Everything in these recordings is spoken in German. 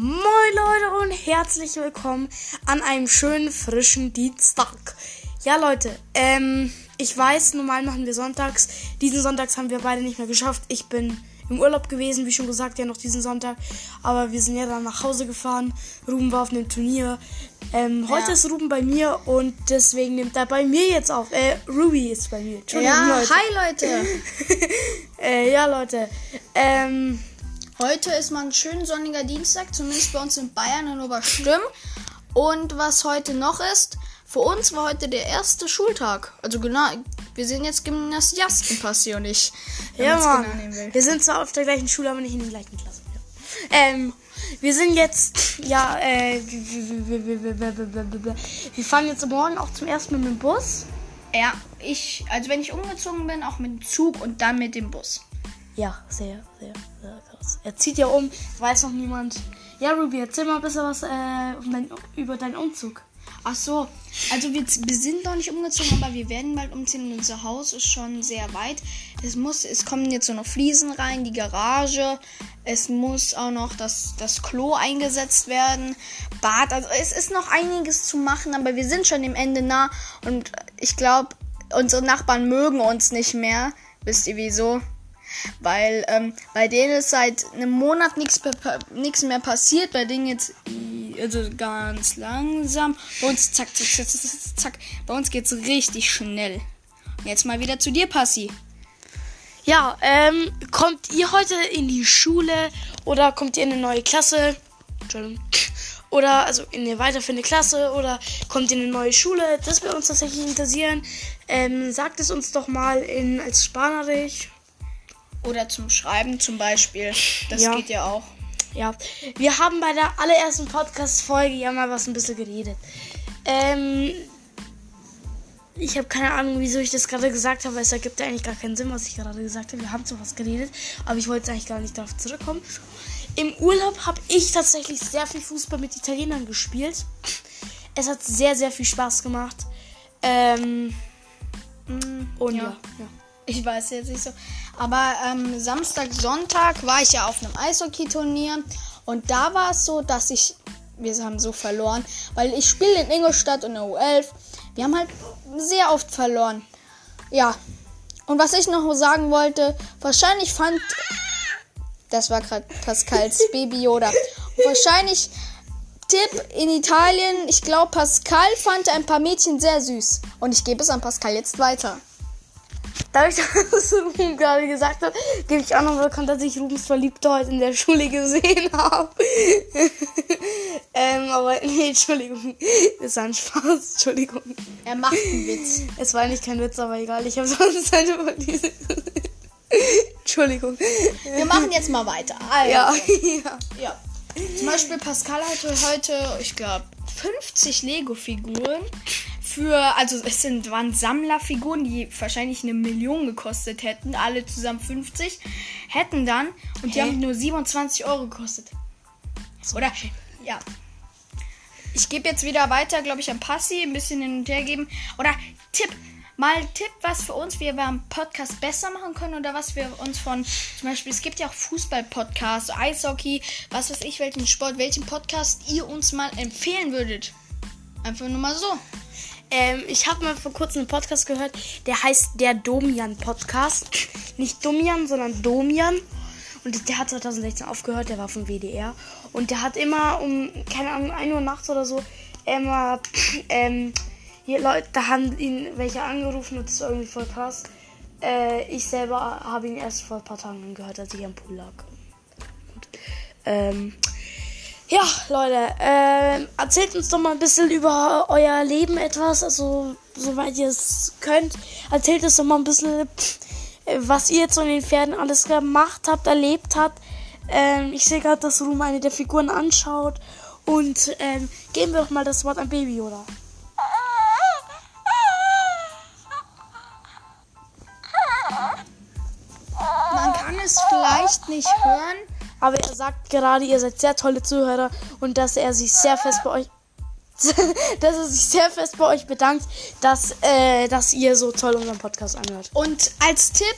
Moin Leute und herzlich willkommen an einem schönen frischen Dienstag. Ja Leute, ähm, ich weiß, normal machen wir sonntags. Diesen Sonntags haben wir beide nicht mehr geschafft. Ich bin im Urlaub gewesen, wie schon gesagt, ja noch diesen Sonntag. Aber wir sind ja dann nach Hause gefahren. Ruben war auf einem Turnier. Ähm, heute Ja. ist Ruben bei mir und deswegen nimmt er bei mir jetzt auf. Äh, Ruby ist bei mir. Entschuldigung, Ja, Leute. hi Leute. Äh, ja, Leute. Ähm, Heute ist mal ein schön sonniger Dienstag, zumindest bei uns in Bayern in Oberschlimm. Und was heute noch ist, für uns war heute der erste Schultag. Also genau, wir sind jetzt Gymnasiasten, Passi und ich. Ja, Mann. Genau wir sind zwar auf der gleichen Schule, aber nicht in der gleichen Klasse. Ähm, wir sind jetzt, ja, äh, wir fahren jetzt morgen auch zum ersten Mal mit dem Bus. Ja, ich, also wenn ich umgezogen bin, auch mit dem Zug und dann mit dem Bus. Ja, sehr, sehr, sehr krass. Er zieht ja um, weiß noch niemand. Ja, Ruby, erzähl mal ein bisschen was äh, um dein, über deinen Umzug. Ach so, also wir, wir sind noch nicht umgezogen, aber wir werden bald umziehen. und Unser Haus ist schon sehr weit. Es muss, es kommen jetzt so noch Fliesen rein, die Garage. Es muss auch noch das, das Klo eingesetzt werden, Bad. Also es ist noch einiges zu machen, aber wir sind schon dem Ende nah. Und ich glaube, unsere Nachbarn mögen uns nicht mehr. Wisst ihr wieso? Weil ähm, bei denen ist seit einem Monat nichts mehr passiert. Bei denen jetzt also ganz langsam. Bei uns zack, zack, zack, zack, zack. Bei uns geht's richtig schnell. Jetzt mal wieder zu dir, Passi. Ja, ähm, kommt ihr heute in die Schule oder kommt ihr in eine neue Klasse? Entschuldigung. Oder also in eine weiterführende Klasse oder kommt ihr in eine neue Schule? Das würde uns tatsächlich interessieren. Ähm, sagt es uns doch mal in als Spanerisch. Oder zum Schreiben zum Beispiel. Das Ja. geht ja auch. Ja, wir haben bei der allerersten Podcast-Folge ja mal was ein bisschen geredet. Ähm, ich habe keine Ahnung, wieso ich das gerade gesagt habe, weil es ergibt ja eigentlich gar keinen Sinn, was ich gerade gesagt habe. Wir haben zwar was geredet, aber ich wollte jetzt eigentlich gar nicht darauf zurückkommen. Im Urlaub habe ich tatsächlich sehr viel Fußball mit Italienern gespielt. Es hat sehr, sehr viel Spaß gemacht. Ähm, und ja. Ja. Ich weiß jetzt nicht so. Aber ähm, Samstag, Sonntag war ich ja auf einem Eishockey-Turnier. Und da war es so, dass ich. Wir haben so verloren. Weil ich spiele in Ingolstadt in der U11. Wir haben halt sehr oft verloren. Ja. Und was ich noch sagen wollte, wahrscheinlich fand. Das war gerade Pascals Baby Yoda. Und wahrscheinlich. Tipp in Italien, ich glaube, Pascal fand ein paar Mädchen sehr süß. Und ich gebe es an Pascal jetzt weiter. Dadurch, dass Ruben gerade gesagt hat, gebe ich auch noch mal bekannt, dass ich Rubens Verliebte heute in der Schule gesehen habe. ähm, aber nee, Entschuldigung. Das war ein Spaß, Entschuldigung. Er macht einen Witz. Es war eigentlich kein Witz, aber egal. Ich habe sonst halt über diese... Entschuldigung. Wir machen jetzt mal weiter. Also, Ja, ja. ja. ja. Zum Beispiel Pascal hatte heute, ich glaube, 50 Lego-Figuren. Für, also es sind, waren Sammlerfiguren, die wahrscheinlich eine Million gekostet hätten. Alle zusammen 50. Hätten dann. Und die Hä? haben nur 27 Euro gekostet. Oder, ja. Ich gebe jetzt wieder weiter, glaube ich, an Passi. Ein bisschen hin und her geben. Oder Tipp. Mal Tipp, was für uns wir beim Podcast besser machen können oder was wir uns von, zum Beispiel, es gibt ja auch Fußball-Podcasts, Eishockey, was weiß ich, welchen Sport, welchen Podcast ihr uns mal empfehlen würdet. Einfach nur mal so. Ähm, ich habe mal vor kurzem einen Podcast gehört, der heißt der Domian Podcast. Nicht Domian, sondern Domian. Und der hat 2016 aufgehört, der war vom WDR. Und der hat immer um, keine Ahnung, 1 Uhr nachts oder so, immer, ähm, hier Leute, da haben ihn welche angerufen und das irgendwie voll krass. Äh, ich selber habe ihn erst vor ein paar Tagen gehört, als ich am Pool lag. Und, ähm, ja, Leute, ähm, erzählt uns doch mal ein bisschen über euer Leben etwas, also soweit ihr es könnt. Erzählt uns doch mal ein bisschen, äh, was ihr jetzt so in den Pferden alles gemacht habt, erlebt habt. Ähm, ich sehe gerade, dass Ruhm eine der Figuren anschaut. Und ähm, geben wir doch mal das Wort an Baby, oder? Man kann es vielleicht nicht hören. Aber er sagt gerade, ihr seid sehr tolle Zuhörer und dass er sich sehr fest bei euch. dass er sich sehr fest bei euch bedankt, dass, äh, dass ihr so toll unseren Podcast anhört. Und als Tipp,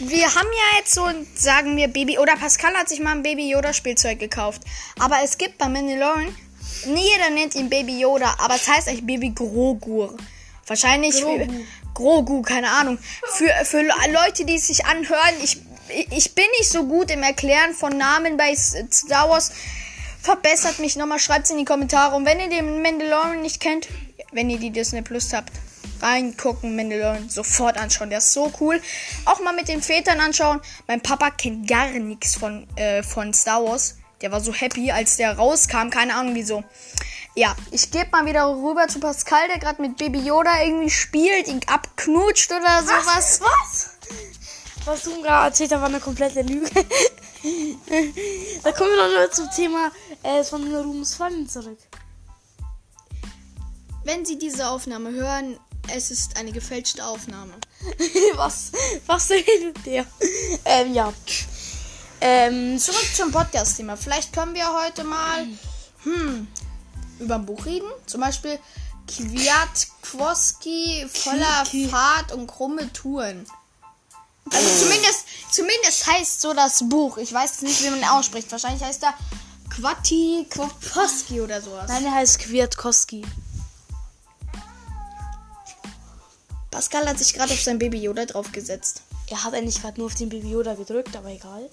wir haben ja jetzt so, sagen wir, Baby, oder Pascal hat sich mal ein Baby Yoda Spielzeug gekauft. Aber es gibt bei Mandalorian, nie jeder nennt ihn Baby Yoda, aber es heißt eigentlich Baby Grogu. Wahrscheinlich Grogu. Grogu, keine Ahnung. Für, für Leute, die es sich anhören, ich, ich bin nicht so gut im Erklären von Namen bei Star Wars. Verbessert mich nochmal, schreibt es in die Kommentare. Und wenn ihr den Mandalorian nicht kennt, wenn ihr die Disney Plus habt, reingucken, Mandalorian, sofort anschauen. Der ist so cool. Auch mal mit den Vätern anschauen. Mein Papa kennt gar nichts von, äh, von Star Wars. Der war so happy, als der rauskam. Keine Ahnung wieso. Ja, ich gebe mal wieder rüber zu Pascal, der gerade mit Baby Yoda irgendwie spielt, ihn abknutscht oder sowas. Was? Was du gerade erzählt hast, war eine komplette Lüge. da kommen wir nur zum Thema äh, von Rums Fallen zurück. Wenn Sie diese Aufnahme hören, es ist eine gefälschte Aufnahme. was? Was redet der? Ähm, ja. Ähm, Zurück zum Podcast-Thema. Vielleicht können wir heute mal hm, über ein Buch reden. Zum Beispiel Kwiatkowski voller Fahrt und krumme Touren. Also zumindest, zumindest heißt so das Buch. Ich weiß nicht, wie man ihn ausspricht. Wahrscheinlich heißt er Quatti Kwapowski oder sowas. nein, er heißt Kwiatkowski. Pascal hat sich gerade auf sein Baby Yoda draufgesetzt. Er hat eigentlich gerade nur auf den Baby Yoda gedrückt, aber egal.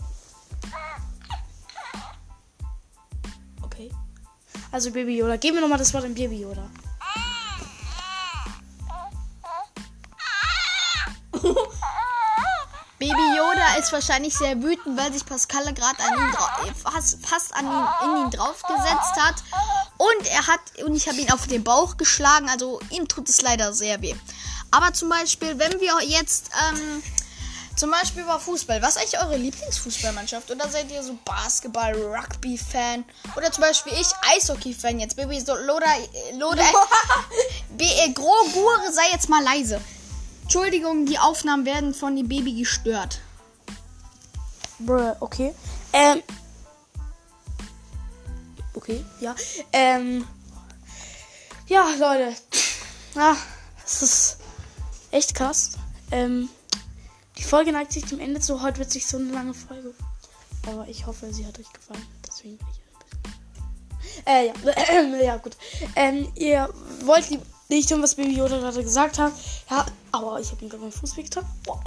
Okay. Also Baby Yoda. Gib mir nochmal das Wort an Baby Yoda. Baby Yoda ist wahrscheinlich sehr wütend, weil sich Pascal gerade an ihn drau- äh, fast, fast an ihn, in ihn draufgesetzt hat. Und er hat, und ich habe ihn auf den Bauch geschlagen, also ihm tut es leider sehr weh. Aber zum Beispiel, wenn wir jetzt, ähm, zum Beispiel über Fußball, was ist eigentlich eure Lieblingsfußballmannschaft? Oder seid ihr so Basketball, Rugby-Fan? Oder zum Beispiel ich, Eishockey-Fan jetzt. Baby, so, Loda, Loda, B, äh, Grogur, sei jetzt mal leise. Entschuldigung, die Aufnahmen werden von dem Baby gestört. Bruh, okay. Ähm. Okay, ja. Ähm. Ja, Leute. Ja, das ist echt krass. Ähm. Die Folge neigt sich dem Ende zu. Heute wird sich so eine lange Folge. Aber ich hoffe, sie hat euch gefallen. Deswegen bin ich ein bisschen. Äh, ja. ja, gut. Ähm, ihr wollt nicht tun, was Baby Yoda gerade gesagt hat. Ja, aber ich habe ihm gerade meinen Fuß wehgetan. Boah.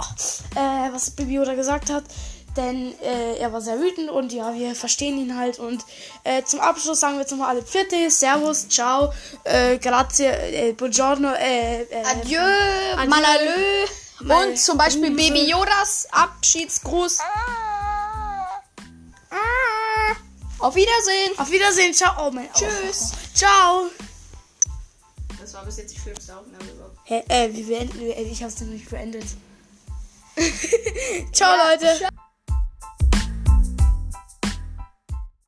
Äh, was Baby Yoda gesagt hat. Denn äh, er war sehr wütend und ja, wir verstehen ihn halt. Und äh, zum Abschluss sagen wir jetzt nochmal alle Pfitte, Servus, Ciao, äh, Grazie, äh, Buongiorno, äh, Adieu, Adieu. Malalö. Mal- Und zum Beispiel. Baby Yodas Abschiedsgruß. Auf Wiedersehen. Auf Wiedersehen, ciao. Oh mein Tschüss. Oh, ciao. War bis jetzt die schlimmste Aufnahme überhaupt. Hä, äh, wie beenden wir? Ich hab's nicht beendet. ciao, Leute.